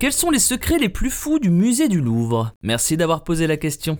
Quels sont les secrets les plus fous du musée du Louvre? Merci d'avoir posé la question.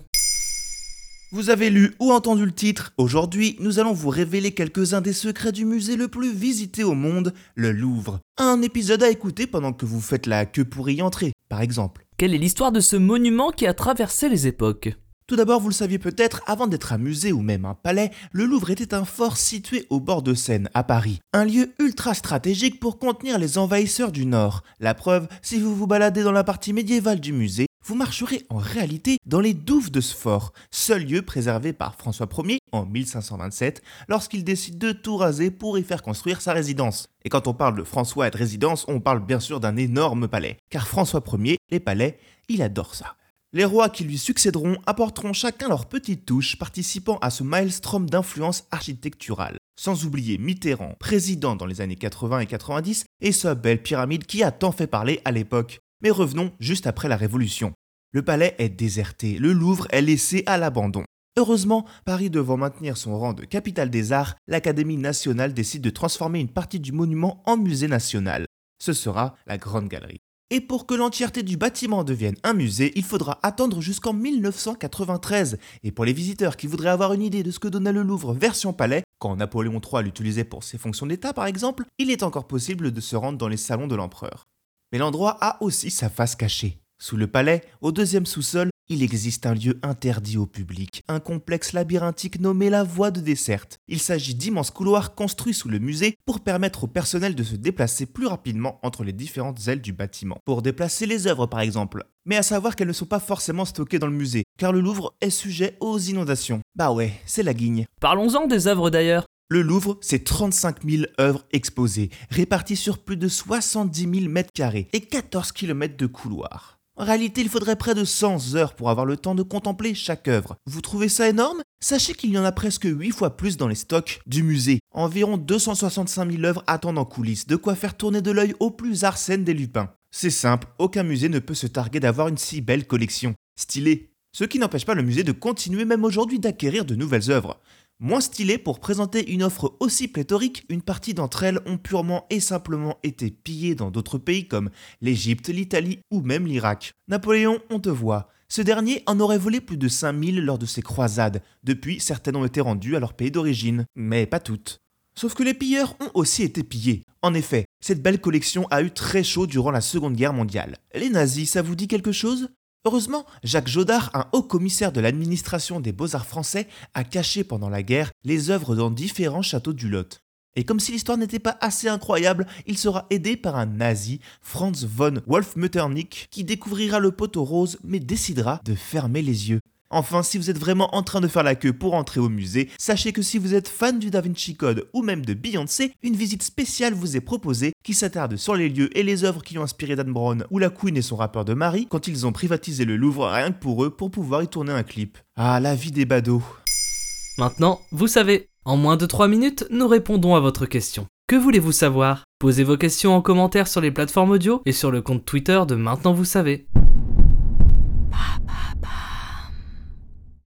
Vous avez lu ou entendu le titre? Aujourd'hui, nous allons vous révéler quelques-uns des secrets du musée le plus visité au monde, le Louvre. Un épisode à écouter pendant que vous faites la queue pour y entrer, par exemple. Quelle est l'histoire de ce monument qui a traversé les époques? Tout d'abord, vous le saviez peut-être, avant d'être un musée ou même un palais, le Louvre était un fort situé au bord de Seine, à Paris. Un lieu ultra stratégique pour contenir les envahisseurs du Nord. La preuve, si vous vous baladez dans la partie médiévale du musée, vous marcherez en réalité dans les douves de ce fort, seul lieu préservé par François Ier en 1527, lorsqu'il décide de tout raser pour y faire construire sa résidence. Et quand on parle de François et de résidence, on parle bien sûr d'un énorme palais, car François Ier, les palais, il adore ça. Les rois qui lui succéderont apporteront chacun leur petite touche participant à ce maelstrom d'influence architecturale. Sans oublier Mitterrand, président dans les années 80 et 90, et sa belle pyramide qui a tant fait parler à l'époque. Mais revenons juste après la Révolution. Le palais est déserté, le Louvre est laissé à l'abandon. Heureusement, Paris devant maintenir son rang de capitale des arts, l'Académie nationale décide de transformer une partie du monument en musée national. Ce sera la Grande Galerie. Et pour que l'entièreté du bâtiment devienne un musée, il faudra attendre jusqu'en 1993. Et pour les visiteurs qui voudraient avoir une idée de ce que donnait le Louvre version palais, quand Napoléon III l'utilisait pour ses fonctions d'État par exemple, il est encore possible de se rendre dans les salons de l'empereur. Mais l'endroit a aussi sa face cachée. Sous le palais, au deuxième sous-sol, il existe un lieu interdit au public, un complexe labyrinthique nommé la Voie de Desserte. Il s'agit d'immenses couloirs construits sous le musée pour permettre au personnel de se déplacer plus rapidement entre les différentes ailes du bâtiment. Pour déplacer les œuvres par exemple. Mais à savoir qu'elles ne sont pas forcément stockées dans le musée, car le Louvre est sujet aux inondations. Bah ouais, c'est la guigne. Parlons-en des œuvres d'ailleurs. Le Louvre, c'est 35 000 œuvres exposées, réparties sur plus de 70 000 mètres carrés et 14 km de couloirs. En réalité, il faudrait près de 100 heures pour avoir le temps de contempler chaque œuvre. Vous trouvez ça énorme? Sachez qu'il y en a presque 8 fois plus dans les stocks du musée. Environ 265 000 œuvres attendent en coulisses, de quoi faire tourner de l'œil au plus Arsène des Lupins. C'est simple, aucun musée ne peut se targuer d'avoir une si belle collection. Stylé. Ce qui n'empêche pas le musée de continuer même aujourd'hui d'acquérir de nouvelles œuvres. Moins stylé pour présenter une offre aussi pléthorique, une partie d'entre elles ont purement et simplement été pillées dans d'autres pays comme l'Égypte, l'Italie ou même l'Irak. Napoléon, on te voit. Ce dernier en aurait volé plus de 5000 lors de ses croisades. Depuis, certaines ont été rendues à leur pays d'origine, mais pas toutes. Sauf que les pilleurs ont aussi été pillés. En effet, cette belle collection a eu très chaud durant la Seconde Guerre mondiale. Les nazis, ça vous dit quelque chose? Heureusement, Jacques Jodard, un haut commissaire de l'administration des beaux-arts français, a caché pendant la guerre les œuvres dans différents châteaux du Lot. Et comme si l'histoire n'était pas assez incroyable, il sera aidé par un nazi, Franz von Wolf-Metternich, qui découvrira le poteau rose mais décidera de fermer les yeux. Enfin, si vous êtes vraiment en train de faire la queue pour entrer au musée, sachez que si vous êtes fan du Da Vinci Code ou même de Beyoncé, une visite spéciale vous est proposée qui s'attarde sur les lieux et les œuvres qui ont inspiré Dan Brown ou la Queen et son rappeur de Marie quand ils ont privatisé le Louvre rien que pour eux pour pouvoir y tourner un clip. Ah, la vie des badauds. Maintenant, vous savez, en moins de 3 minutes, nous répondons à votre question. Que voulez-vous savoir? Posez vos questions en commentaire sur les plateformes audio et sur le compte Twitter de Maintenant vous savez.